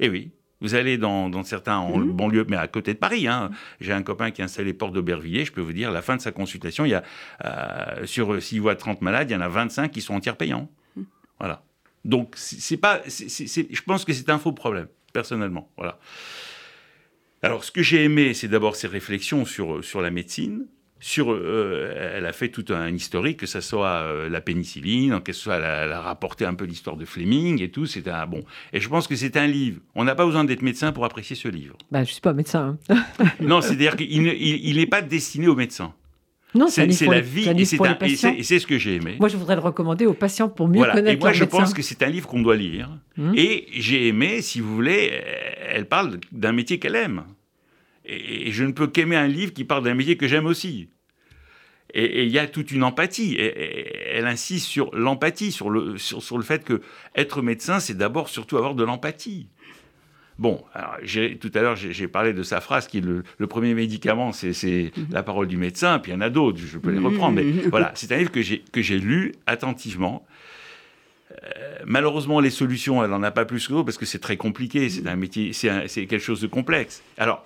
Eh oui. Vous allez dans, certains mmh. banlieue, mais à côté de Paris. Hein. J'ai un copain qui est installé Porte d'Aubervilliers. Je peux vous dire, à la fin de sa consultation, il y a, euh, sur s'il voit 30 malades, il y en a 25 qui sont en tiers payants. Mmh. Voilà. Donc, c'est pas, je pense que c'est un faux problème, personnellement. Voilà. Alors, ce que j'ai aimé, c'est d'abord ses réflexions sur, sur la médecine. Sur, euh, elle a fait tout un historique, que ce soit euh, la pénicilline, que ce soit elle a, rapporté un peu l'histoire de Fleming et tout. C'est un bon. Et je pense que c'est un livre. On n'a pas besoin d'être médecin pour apprécier ce livre. Bah, je suis pas médecin. Hein. <laughs> non, c'est-à-dire qu'il n'est pas destiné aux médecins. Non, c'est la vie et c'est ce que j'ai aimé. Moi, je voudrais le recommander aux patients pour mieux connaître Et moi, je pense que c'est un livre qu'on doit lire. Hum. Et j'ai aimé, si vous voulez, elle parle d'un métier qu'elle aime. Et, je ne peux qu'aimer un livre qui parle d'un métier que j'aime aussi. Et il y a toute une empathie. Et, elle insiste sur l'empathie, sur le, sur, le fait que être médecin, c'est d'abord surtout avoir de l'empathie. Bon, alors, tout à l'heure, j'ai parlé de sa phrase qui est le, premier médicament, c'est mhm. la parole du médecin, puis il y en a d'autres, je peux les mhm. reprendre. Mais voilà, c'est un livre que j'ai lu attentivement. Euh, malheureusement, les solutions, elle n'en a pas plus que d'autres parce que c'est très compliqué, c'est un métier, c'est quelque chose de complexe. Alors,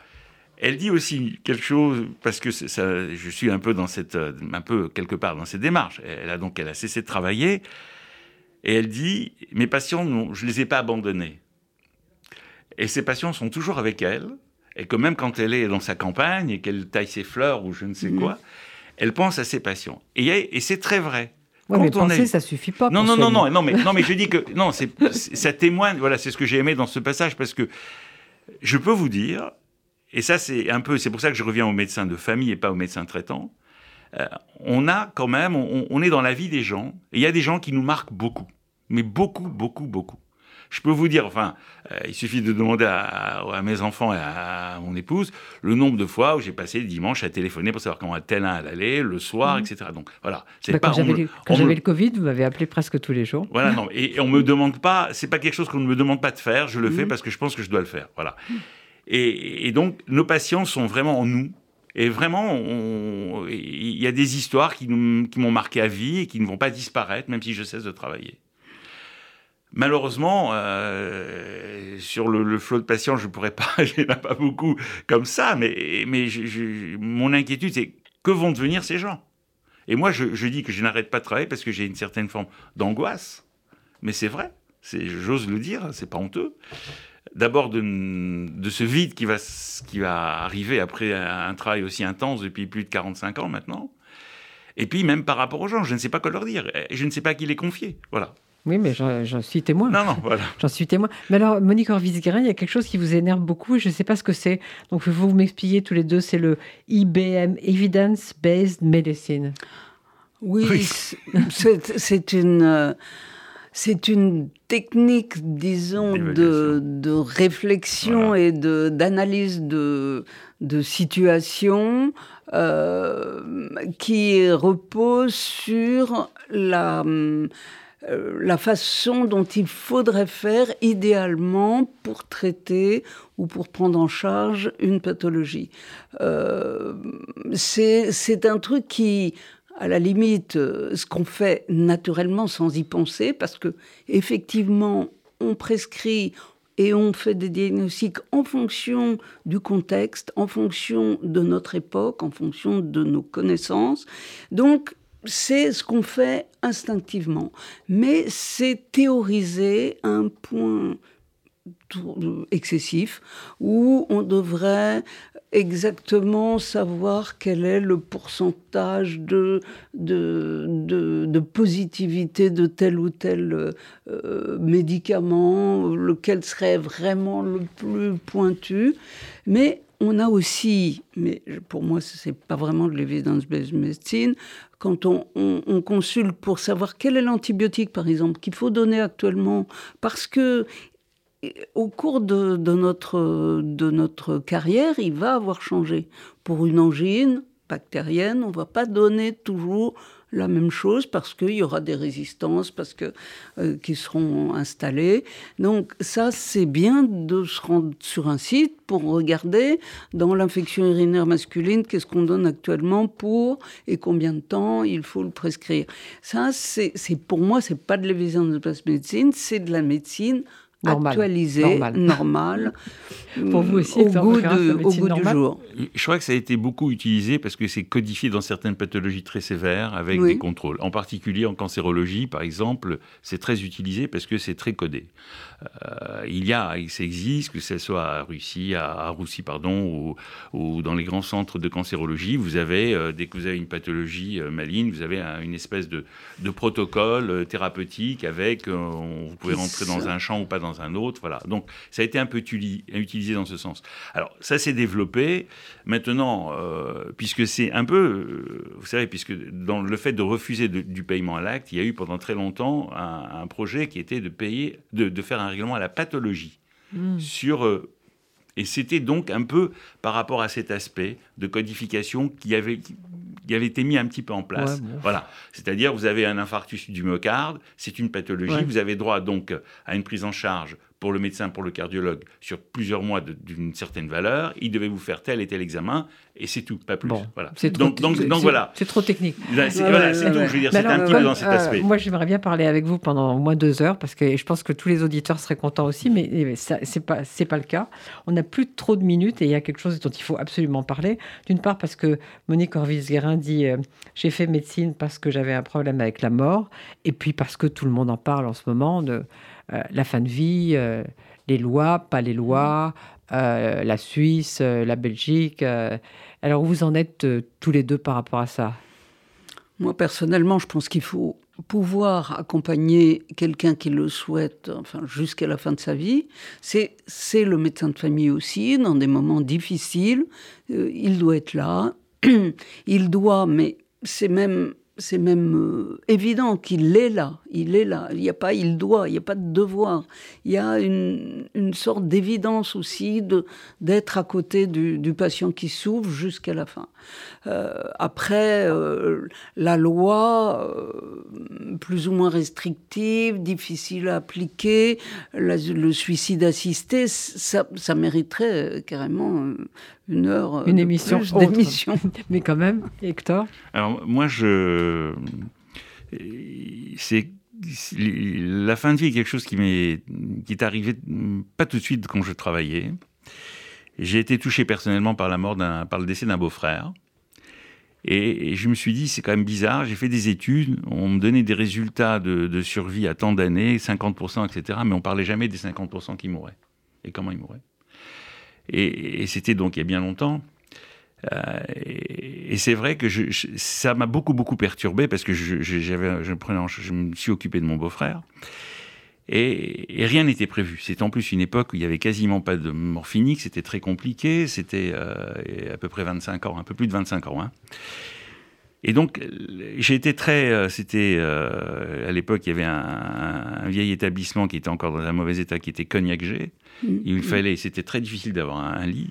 elle dit aussi quelque chose parce que ça, je suis un peu dans cette, un peu quelque part dans cette démarche. Elle a donc, elle a cessé de travailler et elle dit mes patients, non, je les ai pas abandonnés. Et ces patients sont toujours avec elle et que même quand elle est dans sa campagne et qu'elle taille ses fleurs ou je ne sais mhm. quoi, elle pense à ses patients. Et, et c'est très vrai. Ouais, mais penser, ça suffit pas. Non, non, non, non, non, mais non, mais je dis que non, <laughs> c'est ça témoigne. Voilà, c'est ce que j'ai aimé dans ce passage parce que je peux vous dire, et ça, c'est un peu, c'est pour ça que je reviens aux médecins de famille et pas aux médecins traitants. Euh, on a quand même, on, est dans la vie des gens, et il y a des gens qui nous marquent beaucoup, mais beaucoup, beaucoup, beaucoup. Je peux vous dire, enfin, euh, il suffit de demander à, mes enfants et à, mon épouse le nombre de fois où j'ai passé le dimanche à téléphoner pour savoir comment tel un allait, le soir, mmh. etc. Donc voilà. C'est bah, pas, quand j'avais le Covid, vous m'avez appelé presque tous les jours. Voilà, non, et, on me demande pas, c'est pas quelque chose qu'on ne me demande pas de faire, je le fais mmh. parce que je pense que je dois le faire. Voilà. Mmh. Et, donc, nos patients sont vraiment en nous. Et vraiment, il y a des histoires qui, m'ont marqué à vie et qui ne vont pas disparaître, même si je cesse de travailler. Malheureusement, euh, sur le, flot de patients, je ne pourrais pas, <laughs> il n'y en a pas beaucoup comme ça, mais, mon inquiétude, c'est que vont devenir ces gens? Et moi, je, je dis que je n'arrête pas de travailler parce que j'ai une certaine forme d'angoisse, mais c'est vrai. j'ose le dire, c'est pas honteux. D'abord de, de, ce vide qui va, qui va arriver après un travail aussi intense depuis plus de 45 ans maintenant. Et puis même par rapport aux gens, je ne sais pas quoi leur dire, je ne sais pas à qui les confier. Voilà. Oui, mais j'en suis témoin. Non, non, voilà. <laughs> J'en suis témoin. Mais alors, Monique Orvis-Guérin, il y a quelque chose qui vous énerve beaucoup. Je ne sais pas ce que c'est. Donc, vous m'expliquer tous les deux. C'est le IBM, Evidence Based Medicine. Oui, c'est une. Euh, c'est une technique, disons, de, de, réflexion et d'analyse de, de, situation euh, qui repose sur la, euh, la façon dont il faudrait faire idéalement pour traiter ou pour prendre en charge une pathologie. Euh, c'est un truc qui, à la limite, euh, ce qu'on fait naturellement sans y penser, parce que effectivement, on prescrit et on fait des diagnostics en fonction du contexte, en fonction de notre époque, en fonction de nos connaissances. Donc, c'est ce qu'on fait instinctivement. Mais c'est théoriser un point excessif où on devrait exactement savoir quel est le pourcentage de, de, positivité de tel ou tel euh, médicament, lequel serait vraiment le plus pointu. Mais on a aussi, mais pour moi, ce n'est pas vraiment de l'évidence-based medicine, quand on, consulte pour savoir quel est l'antibiotique, par exemple, qu'il faut donner actuellement, parce que au cours de, notre, de notre carrière, il va avoir changé. Pour une angine bactérienne, on ne va pas donner toujours la même chose parce qu'il y aura des résistances parce que, euh, qui seront installées. Donc ça, c'est bien de se rendre sur un site pour regarder dans l'infection urinaire masculine qu'est-ce qu'on donne actuellement pour et combien de temps il faut le prescrire. Ça, c'est pour moi, c'est pas de l'évidence de place médecine, c'est de la médecine actualisé, normal, <laughs> pour vous aussi, au goût, au goût du jour. Je crois que ça a été beaucoup utilisé parce que c'est codifié dans certaines pathologies très sévères avec des contrôles. En particulier en cancérologie, par exemple, c'est très utilisé parce que c'est très codé. Euh, il y a, ça existe, que ce soit à Russie, à, Roussi, pardon, ou, dans les grands centres de cancérologie, vous avez, euh, dès que vous avez une pathologie euh, maligne, vous avez une espèce de, de protocole thérapeutique avec, vous pouvez rentrer dans un champ ou pas dans un autre, voilà. Donc ça a été un peu utilisé dans ce sens. Alors ça s'est développé. Maintenant, puisque c'est un peu, vous savez, puisque dans le fait de refuser du paiement à l'acte, il y a eu pendant très longtemps un, projet qui était de payer, de, de faire un règlement à la pathologie. Hmm. Sur, euh, et c'était donc un peu par rapport à cet aspect de codification qui avait, qui avait été mis un petit peu en place. Voilà. C'est-à-dire, vous avez un infarctus du myocarde, c'est une pathologie, vous avez droit donc à une prise en charge pour le médecin, pour le cardiologue, sur plusieurs mois d'une certaine valeur. Il devait vous faire tel et tel examen, et c'est tout, pas plus. voilà. Donc, donc, donc voilà. C'est trop technique. Voilà, c'est tout. Je veux dire, c'est un petit peu dans cet euh, aspect. moi, j'aimerais bien parler avec vous pendant au moins deux heures, parce que je pense que tous les auditeurs seraient contents aussi, mais c'est pas c'est pas le cas. On n'a plus trop de minutes, et il y a quelque chose dont il faut absolument parler. D'une part, parce que Monique Orvis-Guérin dit euh, j'ai fait médecine parce que j'avais un problème avec la mort, et puis parce que tout le monde en parle en ce moment de euh, la fin de vie, euh, les lois, pas les lois, euh, la Suisse, la Belgique. alors, où vous en êtes tous les deux par rapport à ça? Moi, personnellement, je pense qu'il faut pouvoir accompagner quelqu'un qui le souhaite, enfin jusqu'à la fin de sa vie, c'est c'est le médecin de famille aussi dans des moments difficiles. il doit être là, <clears throat> il doit, mais c'est même c'est même euh, évident qu'il est là, il est là. Il n'y a pas il doit, il n'y a pas de devoir. Il y a une, une sorte d'évidence aussi de d'être à côté du, du, patient qui souffre jusqu'à la fin. Euh, après, euh, la loi, euh, plus ou moins restrictive, difficile à appliquer, le suicide assisté, ça, ça mériterait carrément une heure une émission d'émission. <laughs> Mais quand même, Hector? Alors moi, je c'est la fin de vie est quelque chose qui m'est qui est arrivé pas tout de suite quand je travaillais. J'ai été touché personnellement par la mort d'un par le décès d'un beau-frère. Et, je me suis dit, c'est quand même bizarre, j'ai fait des études, on me donnait des résultats de, survie à tant d'années, 50%, etc., mais on parlait jamais des 50% qui mouraient. Et comment ils mouraient? Et, c'était donc il y a bien longtemps. Euh, et, c'est vrai que ça m'a beaucoup, beaucoup perturbé parce que je, je me suis occupé de mon beau-frère. Et, rien n'était prévu. C'était en plus une époque où il n'y avait quasiment pas de morphinique, c'était très compliqué, c'était euh, à peu près 25 ans, un peu plus de 25 ans. Hein. Et donc, j'ai été très. Euh, c'était. Euh, à l'époque, il y avait un, vieil établissement qui était encore dans un mauvais état, qui était Cognac G. Mmh. Il fallait. C'était très difficile d'avoir un, lit.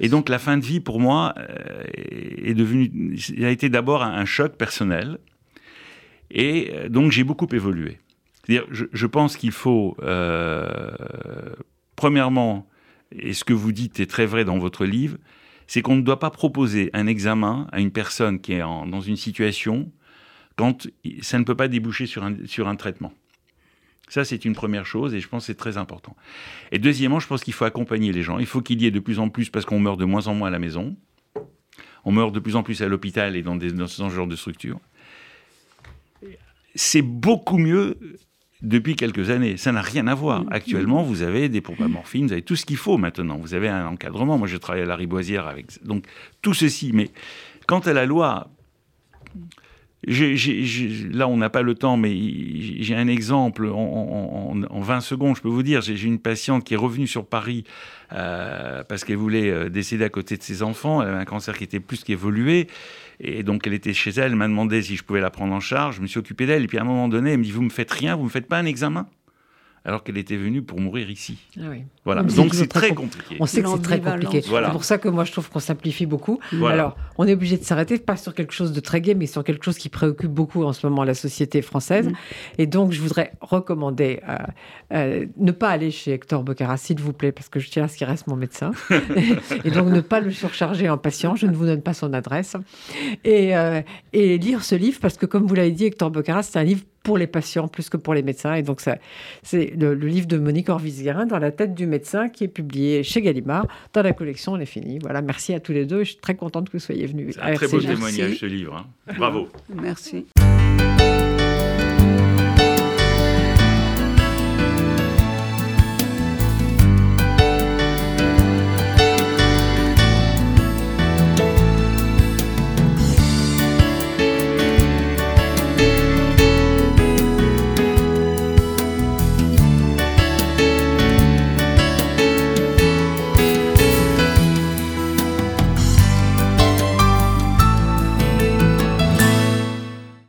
Et donc, la fin de vie, pour moi, est devenue. Il a été d'abord un choc personnel. Et donc, j'ai beaucoup évolué je, pense qu'il faut, euh, premièrement, et ce que vous dites est très vrai dans votre livre, c'est qu'on ne doit pas proposer un examen à une personne qui est dans une situation quand ça ne peut pas déboucher sur un, traitement. Ça, c'est une première chose et je pense que c'est très important. Et deuxièmement, je pense qu'il faut accompagner les gens. Il faut qu'il y ait de plus en plus, parce qu'on meurt de moins en moins à la maison, on meurt de plus en plus à l'hôpital et dans, dans ce genre de structures. C'est beaucoup mieux depuis quelques années. Ça n'a rien à voir. Mm. Actuellement, vous avez des pompes à morphine, vous avez tout ce qu'il faut maintenant. Vous avez un encadrement. Moi, je travaille à la Riboisière avec. Donc, tout ceci. Mais quant à la loi, là, on n'a pas le temps, mais j'ai un exemple en, 20 secondes, je peux vous dire. J'ai une patiente qui est revenue sur Paris euh, parce qu'elle voulait euh, décéder à côté de ses enfants. Elle avait un cancer qui était plus qu'évolué. Et donc, elle était chez elle, elle m'a demandé si je pouvais la prendre en charge. Je me suis occupé d'elle. Et puis, à un moment donné, elle me dit Vous me faites rien, vous me faites pas un examen? Alors qu'elle était venue pour mourir ici. Ah voilà. Donc c'est très, compliqué. On sait que c'est très compliqué. C'est pour ça que moi je trouve qu'on simplifie beaucoup. Alors on est obligé de s'arrêter, pas sur quelque chose de très gai, mais sur quelque chose qui préoccupe beaucoup en ce moment la société française. Mm. Et donc je voudrais recommander euh, euh, ne pas aller chez Hector Bocara, s'il vous plaît, parce que je tiens à ce qu'il reste mon médecin. <laughs> <laughs> et donc ne pas le surcharger en patient. Je ne vous donne pas son adresse. Et, euh, et lire ce livre, parce que comme vous l'avez dit, Hector Bocara, c'est un livre pour les patients plus que pour les médecins. Et donc, c'est le, livre de Monique Orvis-Guérin, Dans la tête du médecin, qui est publié chez Gallimard, dans la collection On est fini. Voilà, merci à tous les deux. Je suis très contente que vous soyez venus. C'est un très beau témoignage, ce livre. Hein. Bravo. Merci.